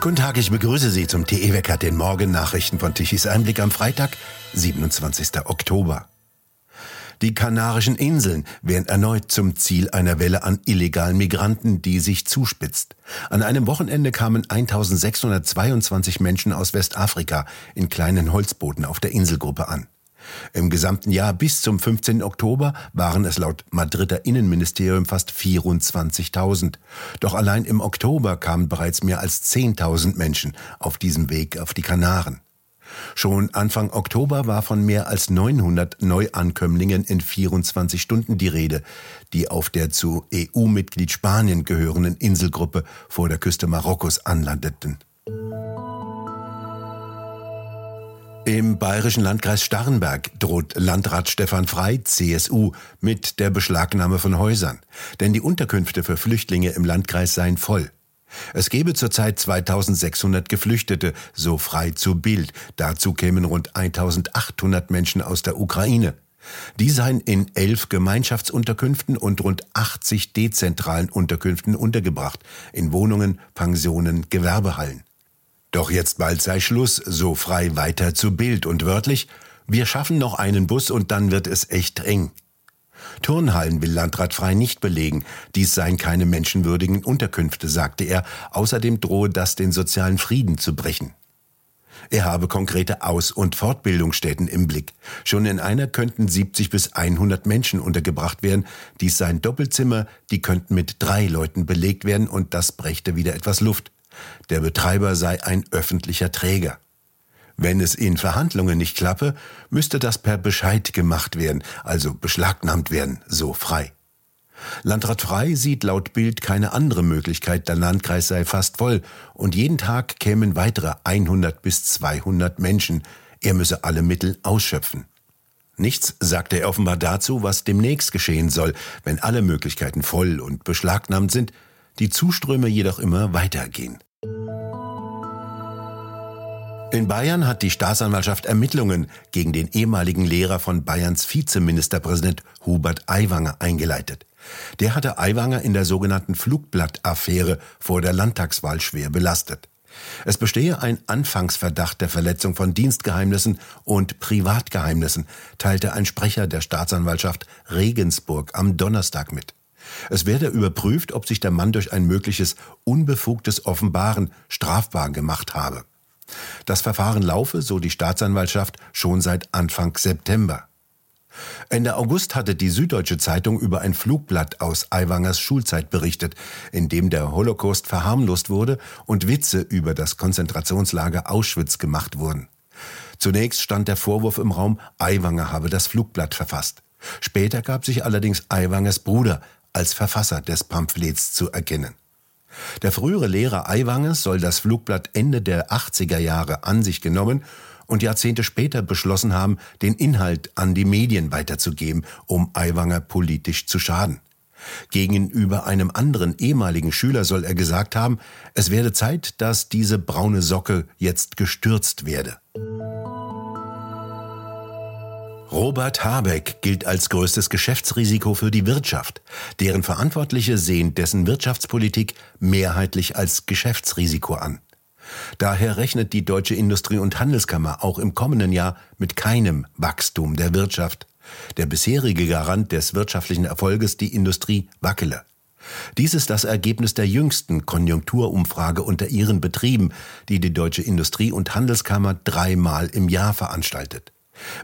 Guten Tag, ich begrüße Sie zum TE Wecker, den Morgennachrichten von Tichys Einblick am Freitag, 27. Oktober. Die Kanarischen Inseln werden erneut zum Ziel einer Welle an illegalen Migranten, die sich zuspitzt. An einem Wochenende kamen 1622 Menschen aus Westafrika in kleinen Holzbooten auf der Inselgruppe an. Im gesamten Jahr bis zum 15. Oktober waren es laut Madrider Innenministerium fast 24.000. Doch allein im Oktober kamen bereits mehr als 10.000 Menschen auf diesem Weg auf die Kanaren. Schon Anfang Oktober war von mehr als 900 Neuankömmlingen in 24 Stunden die Rede, die auf der zu EU-Mitglied Spanien gehörenden Inselgruppe vor der Küste Marokkos anlandeten. Im bayerischen Landkreis Starnberg droht Landrat Stefan Frei, CSU, mit der Beschlagnahme von Häusern. Denn die Unterkünfte für Flüchtlinge im Landkreis seien voll. Es gebe zurzeit 2600 Geflüchtete, so frei zu Bild. Dazu kämen rund 1800 Menschen aus der Ukraine. Die seien in elf Gemeinschaftsunterkünften und rund 80 dezentralen Unterkünften untergebracht, in Wohnungen, Pensionen, Gewerbehallen. Doch jetzt bald sei Schluss, so frei weiter zu Bild und wörtlich, wir schaffen noch einen Bus und dann wird es echt eng. Turnhallen will Landrat Frei nicht belegen. Dies seien keine menschenwürdigen Unterkünfte, sagte er. Außerdem drohe das den sozialen Frieden zu brechen. Er habe konkrete Aus- und Fortbildungsstätten im Blick. Schon in einer könnten 70 bis 100 Menschen untergebracht werden. Dies seien Doppelzimmer, die könnten mit drei Leuten belegt werden und das brächte wieder etwas Luft. Der Betreiber sei ein öffentlicher Träger. Wenn es in Verhandlungen nicht klappe, müsste das per Bescheid gemacht werden, also beschlagnahmt werden, so frei. Landrat Frei sieht laut Bild keine andere Möglichkeit, der Landkreis sei fast voll und jeden Tag kämen weitere 100 bis 200 Menschen. Er müsse alle Mittel ausschöpfen. Nichts sagte er offenbar dazu, was demnächst geschehen soll, wenn alle Möglichkeiten voll und beschlagnahmt sind, die Zuströme jedoch immer weitergehen. In Bayern hat die Staatsanwaltschaft Ermittlungen gegen den ehemaligen Lehrer von Bayerns Vizeministerpräsident Hubert Aiwanger eingeleitet. Der hatte Aiwanger in der sogenannten Flugblattaffäre vor der Landtagswahl schwer belastet. Es bestehe ein Anfangsverdacht der Verletzung von Dienstgeheimnissen und Privatgeheimnissen, teilte ein Sprecher der Staatsanwaltschaft Regensburg am Donnerstag mit. Es werde überprüft, ob sich der Mann durch ein mögliches unbefugtes Offenbaren strafbar gemacht habe. Das Verfahren laufe, so die Staatsanwaltschaft, schon seit Anfang September. Ende August hatte die Süddeutsche Zeitung über ein Flugblatt aus Aiwangers Schulzeit berichtet, in dem der Holocaust verharmlost wurde und Witze über das Konzentrationslager Auschwitz gemacht wurden. Zunächst stand der Vorwurf im Raum, Aiwanger habe das Flugblatt verfasst. Später gab sich allerdings Aiwangers Bruder als Verfasser des Pamphlets zu erkennen. Der frühere Lehrer Aiwangers soll das Flugblatt Ende der 80er Jahre an sich genommen und Jahrzehnte später beschlossen haben, den Inhalt an die Medien weiterzugeben, um Aiwanger politisch zu schaden. Gegenüber einem anderen ehemaligen Schüler soll er gesagt haben, es werde Zeit, dass diese braune Socke jetzt gestürzt werde. Robert Habeck gilt als größtes Geschäftsrisiko für die Wirtschaft. Deren Verantwortliche sehen dessen Wirtschaftspolitik mehrheitlich als Geschäftsrisiko an. Daher rechnet die Deutsche Industrie- und Handelskammer auch im kommenden Jahr mit keinem Wachstum der Wirtschaft. Der bisherige Garant des wirtschaftlichen Erfolges, die Industrie, wackele. Dies ist das Ergebnis der jüngsten Konjunkturumfrage unter ihren Betrieben, die die Deutsche Industrie- und Handelskammer dreimal im Jahr veranstaltet.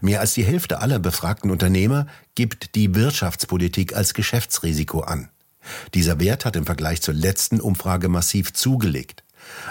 Mehr als die Hälfte aller befragten Unternehmer gibt die Wirtschaftspolitik als Geschäftsrisiko an. Dieser Wert hat im Vergleich zur letzten Umfrage massiv zugelegt.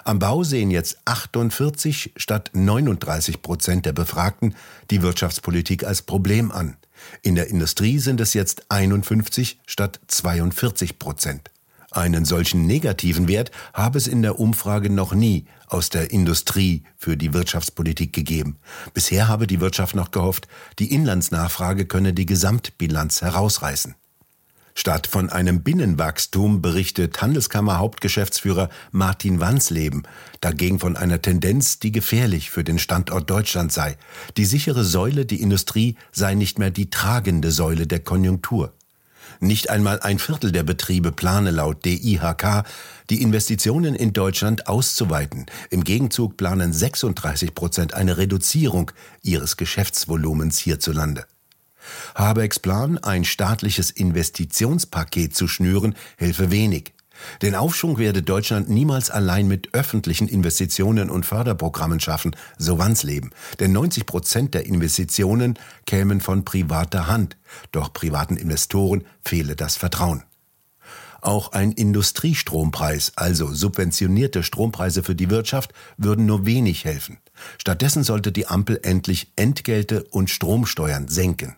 Am Bau sehen jetzt 48 statt 39 Prozent der Befragten die Wirtschaftspolitik als Problem an. In der Industrie sind es jetzt 51 statt 42 Prozent. Einen solchen negativen Wert habe es in der Umfrage noch nie aus der Industrie für die Wirtschaftspolitik gegeben. Bisher habe die Wirtschaft noch gehofft, die Inlandsnachfrage könne die Gesamtbilanz herausreißen. Statt von einem Binnenwachstum berichtet Handelskammer Hauptgeschäftsführer Martin Wansleben dagegen von einer Tendenz, die gefährlich für den Standort Deutschland sei. Die sichere Säule, die Industrie, sei nicht mehr die tragende Säule der Konjunktur. Nicht einmal ein Viertel der Betriebe plane laut DIHK, die Investitionen in Deutschland auszuweiten. Im Gegenzug planen 36 Prozent eine Reduzierung ihres Geschäftsvolumens hierzulande. Habecks Plan, ein staatliches Investitionspaket zu schnüren, helfe wenig. Den Aufschwung werde Deutschland niemals allein mit öffentlichen Investitionen und Förderprogrammen schaffen, so Wandsleben. Denn 90 Prozent der Investitionen kämen von privater Hand. Doch privaten Investoren fehle das Vertrauen. Auch ein Industriestrompreis, also subventionierte Strompreise für die Wirtschaft, würden nur wenig helfen. Stattdessen sollte die Ampel endlich Entgelte und Stromsteuern senken.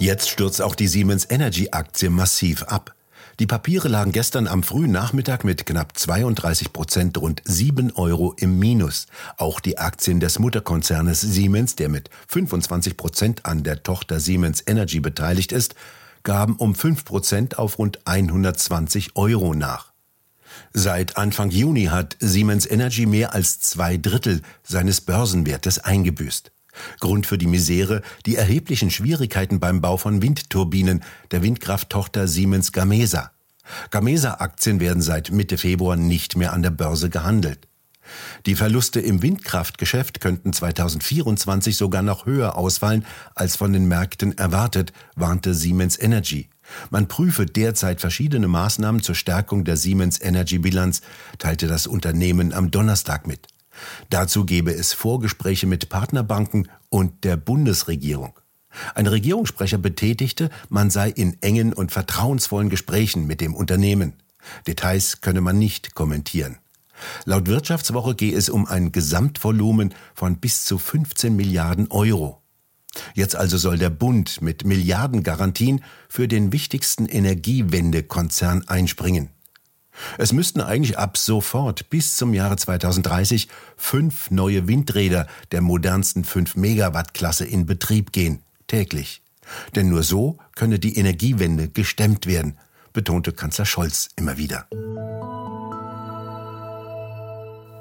Jetzt stürzt auch die Siemens Energy Aktie massiv ab. Die Papiere lagen gestern am frühen Nachmittag mit knapp 32 Prozent rund 7 Euro im Minus. Auch die Aktien des Mutterkonzernes Siemens, der mit 25 Prozent an der Tochter Siemens Energy beteiligt ist, gaben um 5 Prozent auf rund 120 Euro nach. Seit Anfang Juni hat Siemens Energy mehr als zwei Drittel seines Börsenwertes eingebüßt. Grund für die Misere die erheblichen Schwierigkeiten beim Bau von Windturbinen der Windkrafttochter Siemens Gamesa. Gamesa-Aktien werden seit Mitte Februar nicht mehr an der Börse gehandelt. Die Verluste im Windkraftgeschäft könnten 2024 sogar noch höher ausfallen als von den Märkten erwartet, warnte Siemens Energy. Man prüfe derzeit verschiedene Maßnahmen zur Stärkung der Siemens Energy Bilanz, teilte das Unternehmen am Donnerstag mit. Dazu gebe es Vorgespräche mit Partnerbanken und der Bundesregierung. Ein Regierungssprecher betätigte, man sei in engen und vertrauensvollen Gesprächen mit dem Unternehmen. Details könne man nicht kommentieren. Laut Wirtschaftswoche gehe es um ein Gesamtvolumen von bis zu 15 Milliarden Euro. Jetzt also soll der Bund mit Milliardengarantien für den wichtigsten Energiewendekonzern einspringen. Es müssten eigentlich ab sofort bis zum Jahre 2030 fünf neue Windräder der modernsten 5 Megawatt Klasse in Betrieb gehen, täglich. Denn nur so könne die Energiewende gestemmt werden, betonte Kanzler Scholz immer wieder.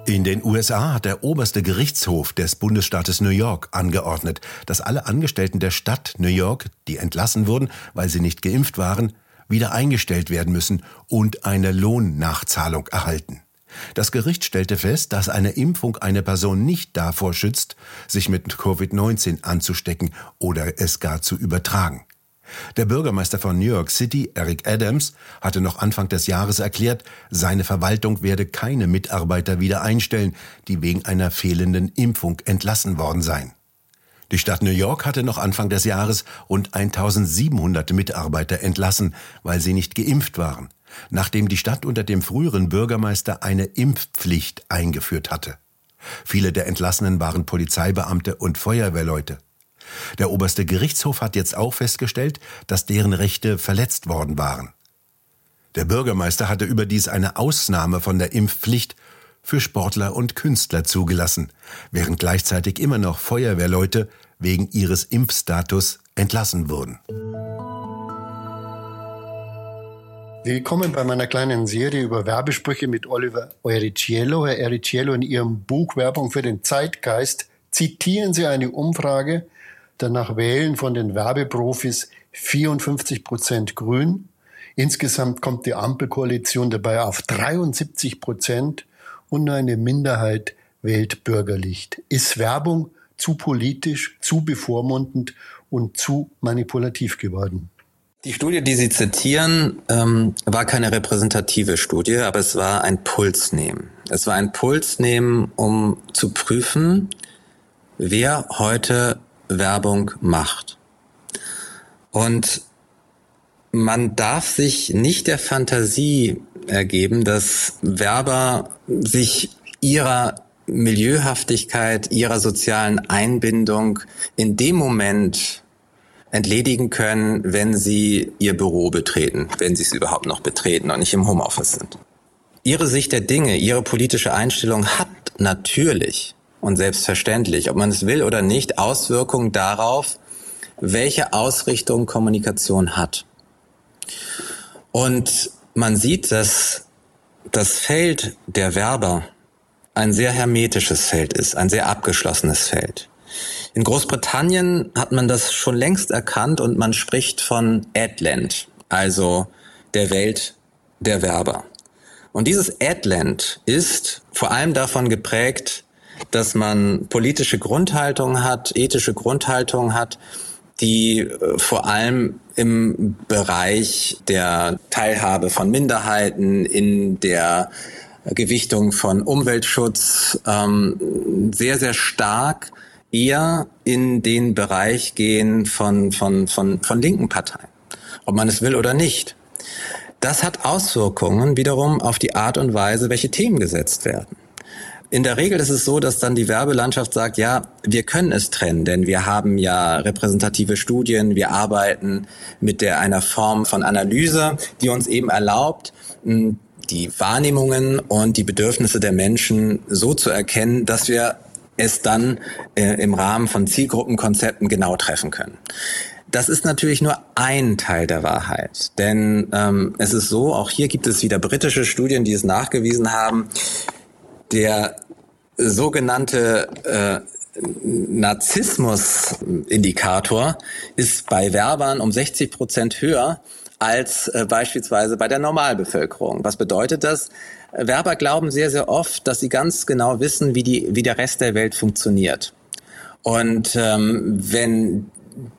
In den USA hat der oberste Gerichtshof des Bundesstaates New York angeordnet, dass alle Angestellten der Stadt New York, die entlassen wurden, weil sie nicht geimpft waren, wieder eingestellt werden müssen und eine Lohnnachzahlung erhalten. Das Gericht stellte fest, dass eine Impfung eine Person nicht davor schützt, sich mit Covid-19 anzustecken oder es gar zu übertragen. Der Bürgermeister von New York City, Eric Adams, hatte noch Anfang des Jahres erklärt, seine Verwaltung werde keine Mitarbeiter wieder einstellen, die wegen einer fehlenden Impfung entlassen worden seien. Die Stadt New York hatte noch Anfang des Jahres rund 1700 Mitarbeiter entlassen, weil sie nicht geimpft waren, nachdem die Stadt unter dem früheren Bürgermeister eine Impfpflicht eingeführt hatte. Viele der Entlassenen waren Polizeibeamte und Feuerwehrleute. Der oberste Gerichtshof hat jetzt auch festgestellt, dass deren Rechte verletzt worden waren. Der Bürgermeister hatte überdies eine Ausnahme von der Impfpflicht für Sportler und Künstler zugelassen, während gleichzeitig immer noch Feuerwehrleute wegen ihres Impfstatus entlassen wurden. Willkommen bei meiner kleinen Serie über Werbesprüche mit Oliver Ericiello. Herr Ericiello, in Ihrem Buch Werbung für den Zeitgeist zitieren Sie eine Umfrage, danach wählen von den Werbeprofis 54 Prozent Grün. Insgesamt kommt die Ampelkoalition dabei auf 73 Prozent und eine Minderheit wählt bürgerlich. Ist Werbung zu politisch, zu bevormundend und zu manipulativ geworden? Die Studie, die Sie zitieren, ähm, war keine repräsentative Studie, aber es war ein Pulsnehmen. Es war ein Pulsnehmen, um zu prüfen, wer heute Werbung macht. Und man darf sich nicht der Fantasie ergeben, dass Werber sich ihrer Milieuhaftigkeit, ihrer sozialen Einbindung in dem Moment entledigen können, wenn sie ihr Büro betreten, wenn sie es überhaupt noch betreten und nicht im Homeoffice sind. Ihre Sicht der Dinge, ihre politische Einstellung hat natürlich und selbstverständlich, ob man es will oder nicht, Auswirkungen darauf, welche Ausrichtung Kommunikation hat. Und man sieht, dass das Feld der Werber ein sehr hermetisches Feld ist, ein sehr abgeschlossenes Feld. In Großbritannien hat man das schon längst erkannt und man spricht von Adland, also der Welt der Werber. Und dieses Adland ist vor allem davon geprägt, dass man politische Grundhaltung hat, ethische Grundhaltung hat, die äh, vor allem im Bereich der Teilhabe von Minderheiten, in der Gewichtung von Umweltschutz ähm, sehr, sehr stark eher in den Bereich gehen von, von, von, von linken Parteien, ob man es will oder nicht. Das hat Auswirkungen wiederum auf die Art und Weise, welche Themen gesetzt werden. In der Regel ist es so, dass dann die Werbelandschaft sagt, ja, wir können es trennen, denn wir haben ja repräsentative Studien, wir arbeiten mit der einer Form von Analyse, die uns eben erlaubt, die Wahrnehmungen und die Bedürfnisse der Menschen so zu erkennen, dass wir es dann äh, im Rahmen von Zielgruppenkonzepten genau treffen können. Das ist natürlich nur ein Teil der Wahrheit, denn ähm, es ist so, auch hier gibt es wieder britische Studien, die es nachgewiesen haben, der sogenannte äh, Narzissmus-Indikator ist bei Werbern um 60 Prozent höher als äh, beispielsweise bei der Normalbevölkerung. Was bedeutet das? Werber glauben sehr, sehr oft, dass sie ganz genau wissen, wie, die, wie der Rest der Welt funktioniert. Und ähm, wenn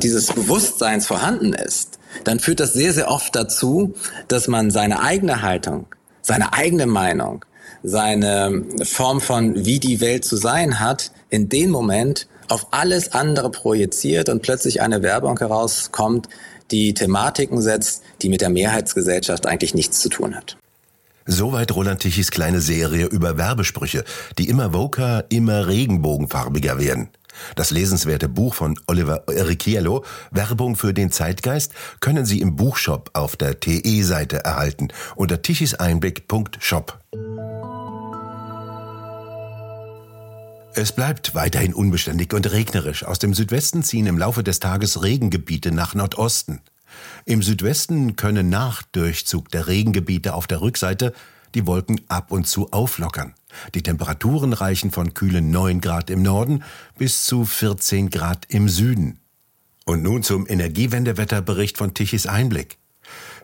dieses Bewusstseins vorhanden ist, dann führt das sehr, sehr oft dazu, dass man seine eigene Haltung, seine eigene Meinung, seine Form von, wie die Welt zu sein hat, in dem Moment auf alles andere projiziert und plötzlich eine Werbung herauskommt, die Thematiken setzt, die mit der Mehrheitsgesellschaft eigentlich nichts zu tun hat. Soweit Roland Tichys kleine Serie über Werbesprüche, die immer woker, immer regenbogenfarbiger werden. Das lesenswerte Buch von Oliver Erichiello, Werbung für den Zeitgeist, können Sie im Buchshop auf der TE-Seite erhalten unter tichiseinblick.shop. Es bleibt weiterhin unbeständig und regnerisch. Aus dem Südwesten ziehen im Laufe des Tages Regengebiete nach Nordosten. Im Südwesten können nach Durchzug der Regengebiete auf der Rückseite die Wolken ab und zu auflockern. Die Temperaturen reichen von kühlen 9 Grad im Norden bis zu 14 Grad im Süden. Und nun zum Energiewendewetterbericht von Tichys Einblick.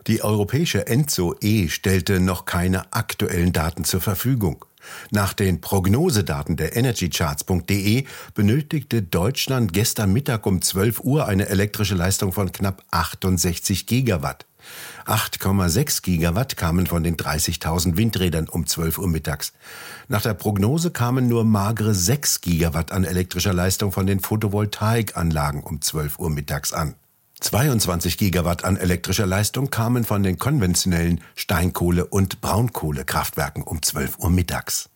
Die europäische Enzo E stellte noch keine aktuellen Daten zur Verfügung. Nach den Prognosedaten der energycharts.de benötigte Deutschland gestern Mittag um 12 Uhr eine elektrische Leistung von knapp 68 Gigawatt. 8,6 Gigawatt kamen von den 30.000 Windrädern um 12 Uhr mittags. Nach der Prognose kamen nur magere 6 Gigawatt an elektrischer Leistung von den Photovoltaikanlagen um 12 Uhr mittags an. 22 Gigawatt an elektrischer Leistung kamen von den konventionellen Steinkohle- und Braunkohlekraftwerken um 12 Uhr mittags.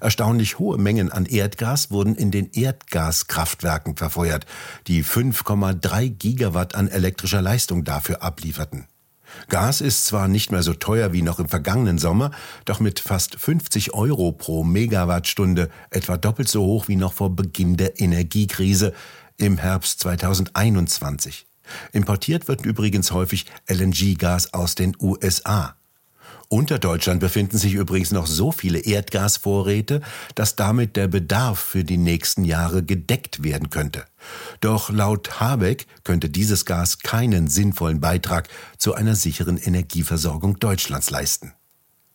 Erstaunlich hohe Mengen an Erdgas wurden in den Erdgaskraftwerken verfeuert, die 5,3 Gigawatt an elektrischer Leistung dafür ablieferten. Gas ist zwar nicht mehr so teuer wie noch im vergangenen Sommer, doch mit fast 50 Euro pro Megawattstunde etwa doppelt so hoch wie noch vor Beginn der Energiekrise im Herbst 2021. Importiert wird übrigens häufig LNG-Gas aus den USA. Unter Deutschland befinden sich übrigens noch so viele Erdgasvorräte, dass damit der Bedarf für die nächsten Jahre gedeckt werden könnte. Doch laut Habeck könnte dieses Gas keinen sinnvollen Beitrag zu einer sicheren Energieversorgung Deutschlands leisten.